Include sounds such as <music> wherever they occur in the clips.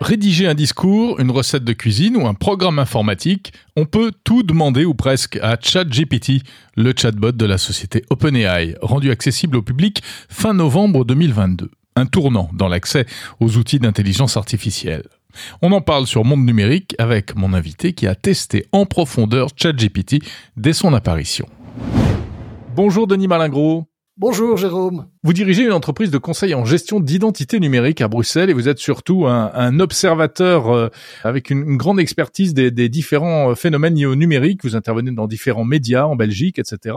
Rédiger un discours, une recette de cuisine ou un programme informatique, on peut tout demander ou presque à ChatGPT, le chatbot de la société OpenAI, rendu accessible au public fin novembre 2022. Un tournant dans l'accès aux outils d'intelligence artificielle. On en parle sur Monde Numérique avec mon invité qui a testé en profondeur ChatGPT dès son apparition. Bonjour Denis Malingro. Bonjour Jérôme. Vous dirigez une entreprise de conseil en gestion d'identité numérique à Bruxelles et vous êtes surtout un, observateur euh, avec une, grande expertise des, différents euh, phénomènes liés au numérique. Vous intervenez dans différents médias en Belgique, etc.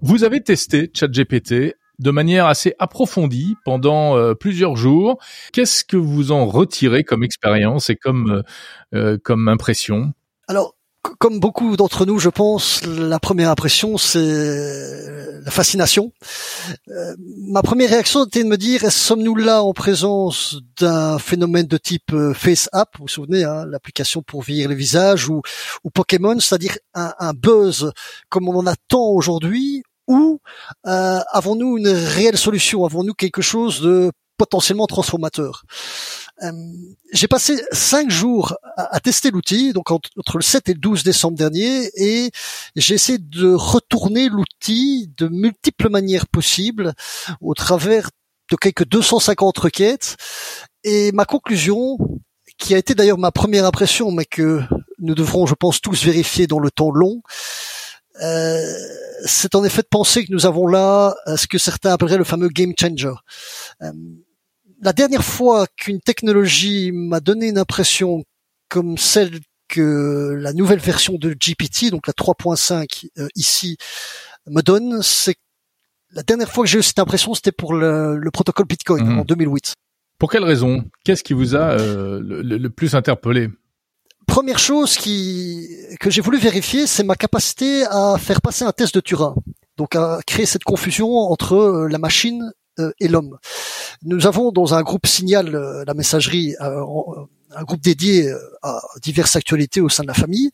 Vous avez testé ChatGPT de manière assez approfondie pendant euh, plusieurs jours. Qu'est-ce que vous en retirez comme expérience et comme comme impression? Alors comme beaucoup d'entre nous, je pense, la première impression, c'est la fascination. Euh, ma première réaction était de me dire, sommes-nous là en présence d'un phénomène de type euh, Face App, vous vous souvenez, hein, l'application pour vieillir le visage, ou, Pokémon, c'est-à-dire un, buzz comme on en attend aujourd'hui, ou euh, avons-nous une réelle solution Avons-nous quelque chose de potentiellement transformateur? J'ai passé cinq jours à, tester l'outil, donc entre, le 7 et le 12 décembre dernier, et j'ai essayé de retourner l'outil de multiples manières possibles au travers de quelques 250 requêtes. Et ma conclusion, qui a été d'ailleurs ma première impression, mais que nous devrons, je pense, tous vérifier dans le temps long, euh, c'est en effet de penser que nous avons là euh, ce que certains appelleraient le fameux game changer. Euh, la dernière fois qu'une technologie m'a donné une impression comme celle que la nouvelle version de GPT, donc la 3.5 euh, ici, me donne, c'est la dernière fois que j'ai eu cette impression, c'était pour le, protocole Bitcoin mhm. en 2008. Pour quelle raison? Qu'est-ce qui vous a euh, le, plus interpellé? Première chose qui que j'ai voulu vérifier, c'est ma capacité à faire passer un test de Turing. Donc à créer cette confusion entre euh, la machine et l'homme. Nous avons dans un groupe Signal, euh, la messagerie, euh, un groupe dédié euh, à diverses actualités au sein de la famille,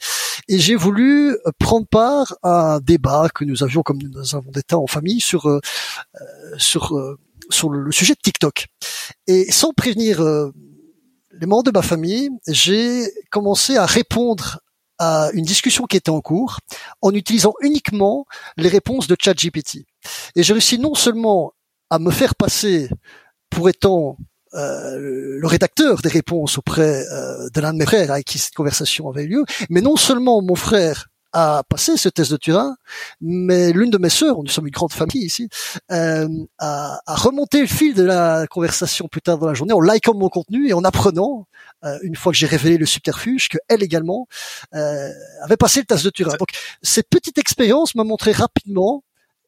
et j'ai voulu prendre part à un débat que nous avions, comme nous avons des temps en famille, sur sur sur le sujet de TikTok. Et sans prévenir les membres de ma famille, j'ai commencé à répondre à une discussion qui était en cours en utilisant uniquement les réponses de ChatGPT. Et j'ai réussi non seulement à me faire passer pour étant euh, le rédacteur des réponses auprès euh, de l'un de mes frères avec qui cette conversation avait eu lieu, mais non seulement mon frère a passé ce test de Turin, mais l'une de mes sœurs, nous sommes une grande famille ici, euh, a, a, remonté le fil de la conversation plus tard dans la journée en likant mon contenu et en apprenant, euh, une fois que j'ai révélé le subterfuge, que elle également euh, avait passé le test de Turin. Donc cette petite expérience m'a montré rapidement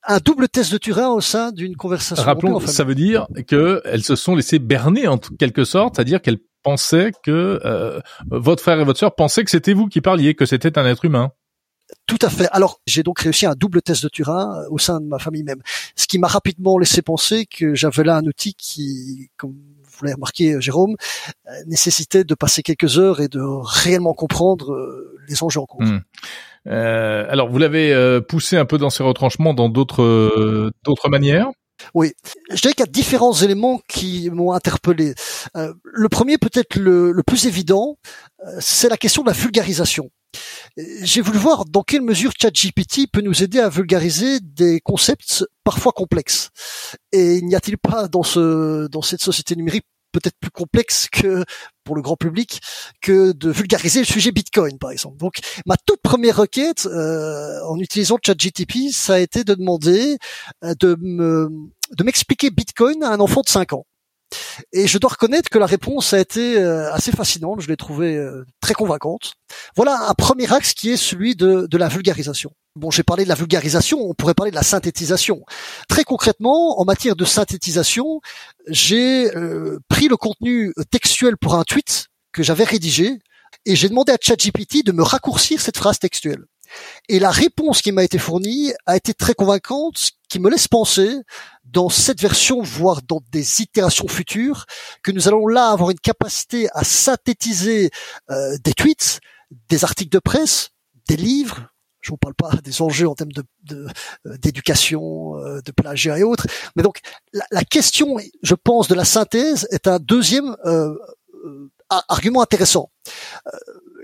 un double test de Turin au sein d'une conversation. Rappelons, ça veut dire que elles se sont laissées berner en quelque sorte, c'est-à-dire qu'elles pensaient que euh, votre frère et votre sœur pensaient que c'était vous qui parliez, que c'était un être humain. Tout à fait. Alors, j'ai donc réussi un double test de Turin euh, au sein de ma famille même, ce qui m'a rapidement laissé penser que j'avais là un outil qui, comme vous l'avez remarqué, Jérôme, euh, nécessitait de passer quelques heures et de réellement comprendre les enjeux en cours. Hmm. Euh, alors, vous l'avez euh, poussé un peu dans ses retranchements dans d'autres euh, d'autres manières? Oui, je dirais qu'il y a différents éléments qui m'ont interpellé. le premier, peut-être le, le, plus évident, c'est la question de la vulgarisation. J'ai voulu voir dans quelle mesure ChatGPT peut nous aider à vulgariser des concepts parfois complexes. Et n'y a-t-il pas dans ce dans cette société numérique peut-être plus complexe que pour le grand public que de vulgariser le sujet Bitcoin, par exemple. Donc, ma toute première requête euh, en utilisant ChatGTP, ça a été de demander euh, de de m'expliquer Bitcoin à un enfant de 5 ans. Et je dois reconnaître que la réponse a été euh, assez fascinante, je l'ai trouvée euh, très convaincante. Voilà un premier axe qui est celui de, de la vulgarisation. Bon, j'ai parlé de la vulgarisation, on pourrait parler de la synthétisation. Très concrètement, en matière de synthétisation, j'ai euh, pris le contenu textuel pour un tweet que j'avais rédigé et j'ai demandé à ChatGPT de me raccourcir cette phrase textuelle. Et la réponse qui m'a été fournie a été très convaincante, qui me laisse penser, dans cette version, voire dans des itérations futures, que nous allons là avoir une capacité à synthétiser euh, des tweets, des articles de presse, des livres, Je vous parle pas des enjeux en termes de d'éducation, de, plagiat et autres. Mais donc la, la, question, je pense, de la synthèse est un deuxième argument intéressant.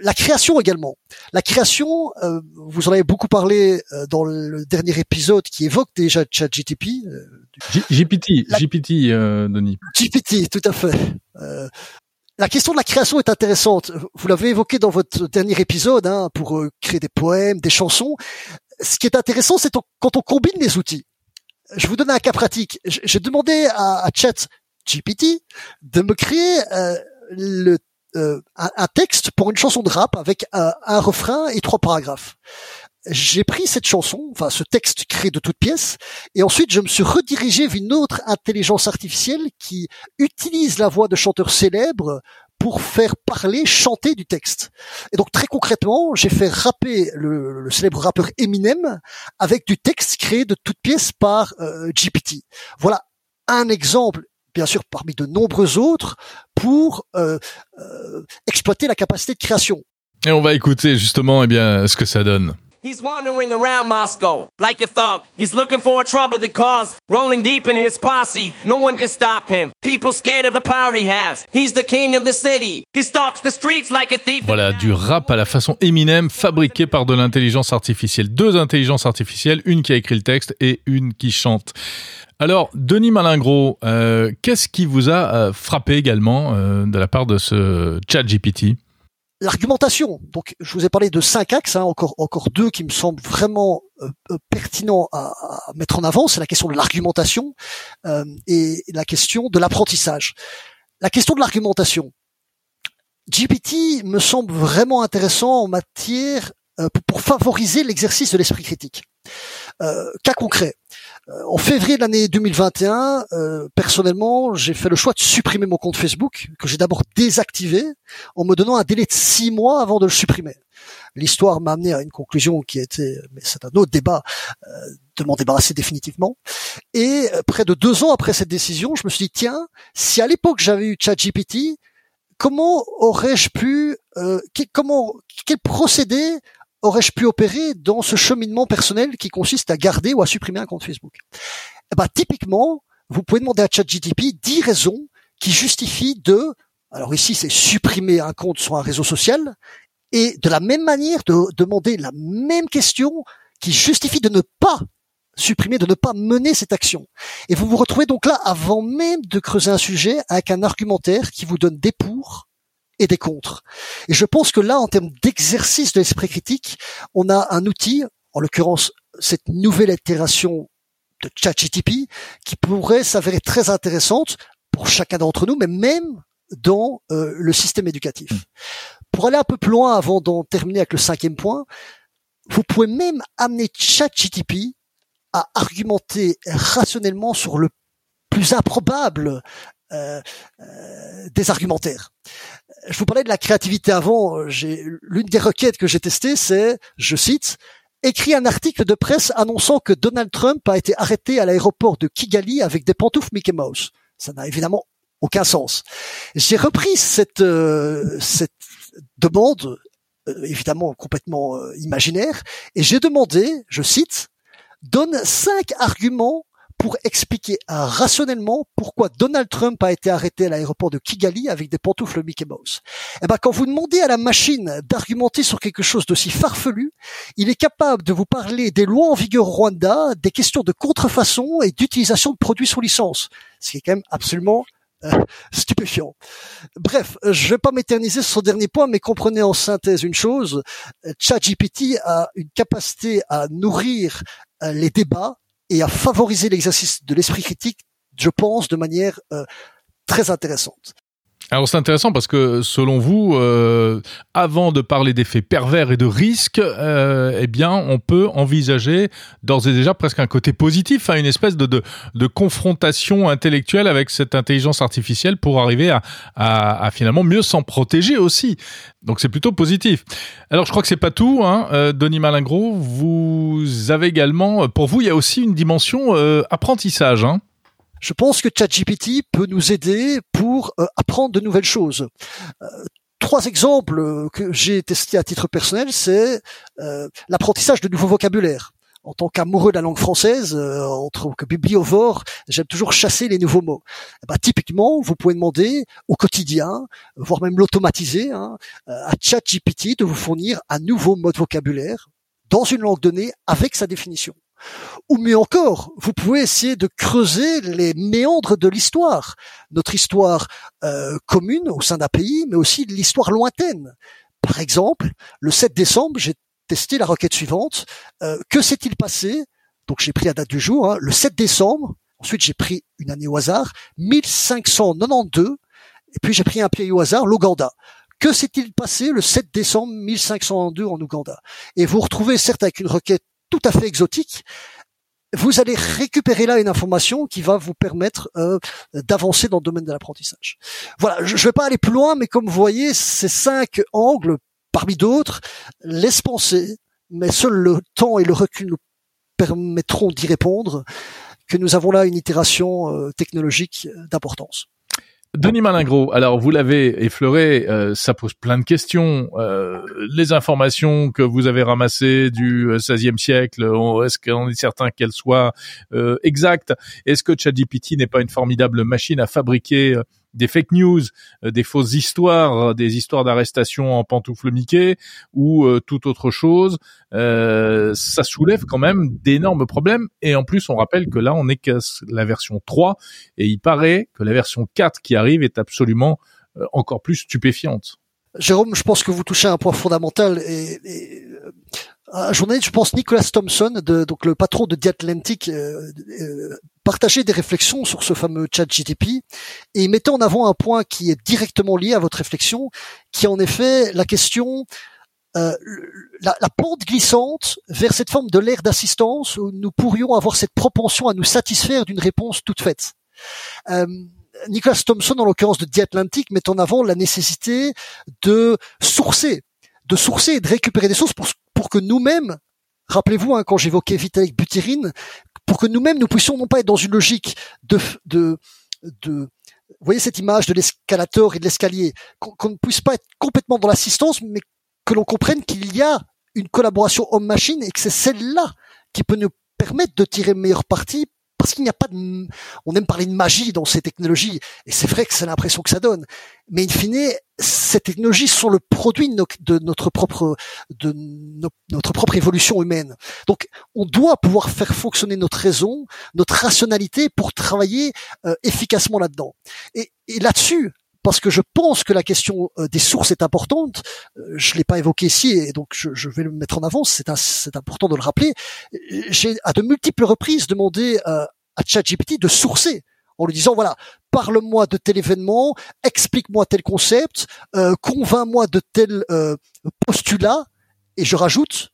la création également. La création, vous en avez beaucoup parlé dans le dernier épisode qui évoque déjà ChatGTP. GPT, GPT, Denis. GPT, tout à fait. La question de la création est intéressante. Vous l'avez évoqué dans votre dernier épisode, hein, pour euh, créer des poèmes, des chansons. Ce qui est intéressant, c'est quand on combine les outils. Je vous donne un cas pratique. J'ai demandé à, Chat GPT de me créer euh, le, euh, un, texte pour une chanson de rap avec un refrain et trois paragraphes j'ai pris cette chanson, enfin ce texte créé de toutes pièces, et ensuite je me suis redirigé vers une autre intelligence artificielle qui utilise la voix de chanteurs célèbres pour faire parler, chanter du texte. Et donc très concrètement, j'ai fait rapper le, célèbre rappeur Eminem avec du texte créé de toutes pièces par euh, GPT. Voilà un exemple bien sûr parmi de nombreux autres pour euh, euh, exploiter la capacité de création. Et on va écouter justement eh bien ce que ça donne. He's wandering around Moscow like a thug. He's looking for a trouble to cause, rolling deep in his posse. No one can stop him. People scared of the power he has. He's the king of the city. He stalks the streets like a thief. Voilà, du rap à la façon Eminem, fabriqué par de l'intelligence artificielle. Deux intelligences artificielles, une qui a écrit le texte et une qui chante. Alors, Denis Malingro, euh, qu'est-ce qui vous a euh, frappé également euh, de la part de ce chat GPT L'argumentation. Donc, je vous ai parlé de cinq axes, hein, encore encore deux qui me semblent vraiment pertinents à, mettre en avant. C'est la question de l'argumentation et la question de l'apprentissage. La question de l'argumentation. GPT me semble vraiment intéressant en matière pour favoriser l'exercice de l'esprit critique. Cas concret. Euh, en février de l'année 2021, euh, personnellement, j'ai fait le choix de supprimer mon compte Facebook, que j'ai d'abord désactivé, en me donnant un délai de six mois avant de le supprimer. L'histoire m'a amené à une conclusion qui était, mais c'est un autre débat, euh, de m'en débarrasser définitivement. Et près de deux ans après cette décision, je me suis dit, tiens, si à l'époque j'avais eu ChatGPT, comment aurais-je pu, comment, quel procédé aurais-je pu opérer dans ce cheminement personnel qui consiste à garder ou à supprimer un compte Facebook? Eh ben, Typiquement, vous pouvez demander à ChatGTP 10 raisons qui justifient de, alors ici c'est supprimer un compte sur un réseau social, et de la même manière de demander la même question qui justifie de ne pas supprimer, de ne pas mener cette action. Et vous vous retrouvez donc là, avant même de creuser un sujet, avec un argumentaire qui vous donne des pour et des contres. Et je pense que là, en termes d'exercice de l'esprit critique, on a un outil, en l'occurrence cette nouvelle itération de ChatGTP, qui pourrait s'avérer très intéressante pour chacun d'entre nous, mais même dans euh, le système éducatif. Pour aller un peu plus loin avant d'en terminer avec le cinquième point, vous pouvez même amener ChatGTP à argumenter rationnellement sur le plus improbable euh, euh, des argumentaires. Je vous parlais de la créativité avant. L'une des requêtes que j'ai testées, c'est, je cite, écrit un article de presse annonçant que Donald Trump a été arrêté à l'aéroport de Kigali avec des pantoufles Mickey Mouse. Ça n'a évidemment aucun sens. J'ai repris cette euh, cette demande évidemment complètement imaginaire et j'ai demandé, je cite, donne cinq arguments pour expliquer rationnellement pourquoi Donald Trump a été arrêté à l'aéroport de Kigali avec des pantoufles Mickey Mouse. Eh ben, quand vous demandez à la machine d'argumenter sur quelque chose d'aussi farfelu, il est capable de vous parler des lois en vigueur au Rwanda, des questions de contrefaçon et d'utilisation de produits sous licence, ce qui est quand même absolument euh, stupéfiant. Bref, je vais pas m'éterniser sur ce dernier point, mais comprenez en synthèse une chose, ChatGPT a une capacité à nourrir euh, les débats et à favoriser l'exercice de l'esprit critique, je pense, de manière euh, très intéressante. Alors c'est intéressant parce que selon vous, euh, avant de parler d'effets pervers et de risques, euh, eh bien on peut envisager d'ores et déjà presque un côté positif, hein, une espèce de, de, confrontation intellectuelle avec cette intelligence artificielle pour arriver à, à, à finalement mieux s'en protéger aussi. Donc c'est plutôt positif. Alors je crois que c'est pas tout, hein, euh, Denis Malingro. Vous avez également, pour vous, il y a aussi une dimension euh, apprentissage. Hein je pense que ChatGPT peut nous aider pour euh, apprendre de nouvelles choses. Euh, trois exemples que j'ai testés à titre personnel, c'est l'apprentissage de nouveaux vocabulaires en tant qu'amoureux de la langue française, euh, en tant que bibliovore, j'aime toujours chasser les nouveaux mots. Bah, typiquement, vous pouvez demander au quotidien, voire même l'automatiser, hein, euh, à ChatGPT de vous fournir un nouveau mot de vocabulaire dans une langue donnée avec sa définition. Ou mieux encore, vous pouvez essayer de creuser les méandres de l'histoire, notre histoire euh, commune au sein d'un pays, mais aussi l'histoire lointaine. Par exemple, le 7 décembre, j'ai tester la requête suivante. Euh, que s'est-il passé? Donc j'ai pris la date du jour, hein, le 7 décembre. Ensuite j'ai pris une année au hasard, 1592. Et puis j'ai pris un pays au hasard, l'Ouganda. Que s'est-il passé le 7 décembre 1592 en Ouganda? Et vous retrouvez certes avec une requête tout à fait exotique, vous allez récupérer là une information qui va vous permettre euh, d'avancer dans le domaine de l'apprentissage. Voilà, je ne vais pas aller plus loin, mais comme vous voyez, ces cinq angles parmi d'autres, laisse penser, mais seul le temps et le recul nous permettront d'y répondre, que nous avons là une itération euh, technologique d'importance. Denis Malingro, alors vous l'avez effleuré, euh, ça pose plein de questions. Euh, les informations que vous avez ramassées du XVIe siècle, est-ce qu'on est certain qu'elles soient exactes? Est-ce que ChatGPT n'est pas une formidable machine à fabriquer des fake news, euh, des fausses histoires, euh, des histoires d'arrestation en pantoufle Mickey ou euh, toute autre chose, ça soulève quand même d'énormes problèmes. Et en plus, on rappelle que là, on est que la version 3 et il paraît que la version 4 qui arrive est absolument encore plus stupéfiante. Jérôme, je pense que vous touchez un point fondamental et, et un journaliste, je pense Nicolas Thompson, de, donc le patron de The Atlantic, euh, euh, partageait des réflexions sur ce fameux chat GTP et mettait en avant un point qui est directement lié à votre réflexion, qui est en effet la question euh, la, la, pente glissante vers cette forme de l'ère d'assistance où nous pourrions avoir cette propension à nous satisfaire d'une réponse toute faite. Euh, Nicolas Thompson, en l'occurrence de The Atlantic, met en avant la nécessité de sourcer, de sourcer et de récupérer des sources pour pour que nous-mêmes, rappelez-vous hein, quand j'évoquais Vitalik Buterin, pour que nous-mêmes nous puissions non pas être dans une logique de, de, de vous voyez cette image de l'escalator et de l'escalier, qu'on ne puisse pas être complètement dans l'assistance, mais que l'on comprenne qu'il y a une collaboration homme-machine et que c'est celle-là qui peut nous permettre de tirer meilleur parti parce qu'il n'y a pas de, on aime parler de magie dans ces technologies, et c'est vrai que c'est l'impression que ça donne. Mais in fine, ces technologies sont le produit de notre propre, de notre propre évolution humaine. Donc, on doit pouvoir faire fonctionner notre raison, notre rationalité pour travailler euh, efficacement là-dedans. Et, là-dessus, parce que je pense que la question euh, des sources est importante. Euh, je l'ai pas évoqué ici et donc je, vais le mettre en avant. C'est important de le rappeler. J'ai à de multiples reprises demandé euh, à ChatGPT de sourcer en lui disant voilà parle-moi de tel événement, explique-moi tel concept, convainc-moi de tel postulat et je rajoute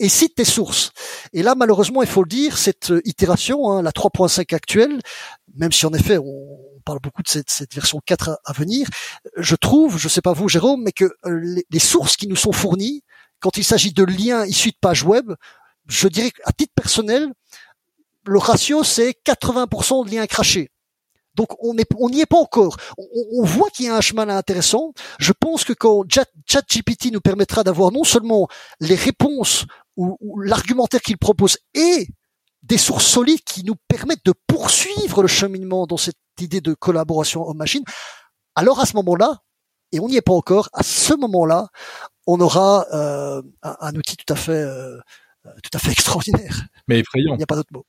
et cite tes sources. Et là, malheureusement, il faut le dire, cette itération, hein, la 3.5 actuelle, même si en effet on, parle beaucoup de cette, cette version 4 à, venir, je trouve, je sais pas vous Jérôme, mais que euh, les, sources qui nous sont fournies, quand il s'agit de liens issus de pages web, je dirais qu'à titre personnel, le ratio c'est 80% de liens crachés. Donc on n'y on est pas encore. On, voit qu'il y a un chemin intéressant. Je pense que quand ChatGPT nous permettra d'avoir non seulement les réponses ou l'argumentaire qu'il propose et des sources solides qui nous permettent de poursuivre le cheminement dans cette idée de collaboration homme-machine, alors à ce moment-là, et on n'y est pas encore, à ce moment-là, on aura euh, un, outil tout à fait, euh, tout à fait <laughs> extraordinaire. Mais effrayant. Il n'y a pas d'autre mot.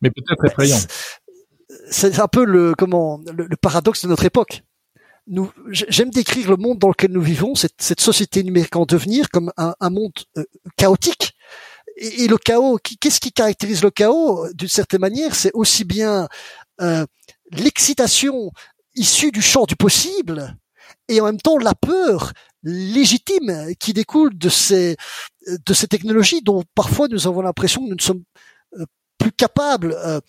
Mais peut-être effrayant. C'est un peu le comment le, paradoxe de notre époque. Nous, j'aime décrire le monde dans lequel nous vivons, cette, cette société numérique en devenir, comme un, un monde euh, chaotique. Et, le chaos, qu'est-ce qui caractérise le chaos D'une certaine manière, c'est aussi bien euh, l'excitation issue du champ du possible et en même temps la peur légitime qui découle de ces de ces technologies dont parfois nous avons l'impression que nous ne sommes euh, plus capables euh,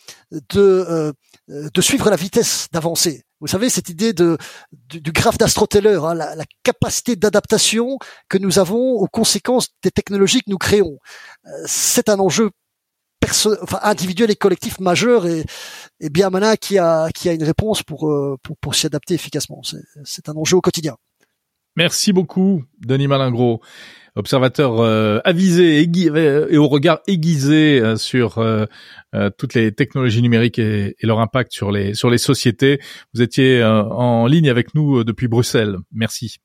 de de suivre la vitesse d'avancée. Vous savez cette idée de du, graphe d'Astroteller, hein, la, la, capacité d'adaptation que nous avons aux conséquences des technologies que nous créons. C'est un enjeu enfin, individuel et collectif majeur et, et bien maintenant qui a qui a une réponse pour euh, pour, pour s'y adapter efficacement. C'est un enjeu au quotidien. Merci beaucoup, Denis Malingro, observateur euh, avisé et, au regard aiguisé euh, sur euh, toutes les technologies numériques et, leur impact sur les sur les sociétés. Vous étiez en ligne avec nous depuis Bruxelles. Merci.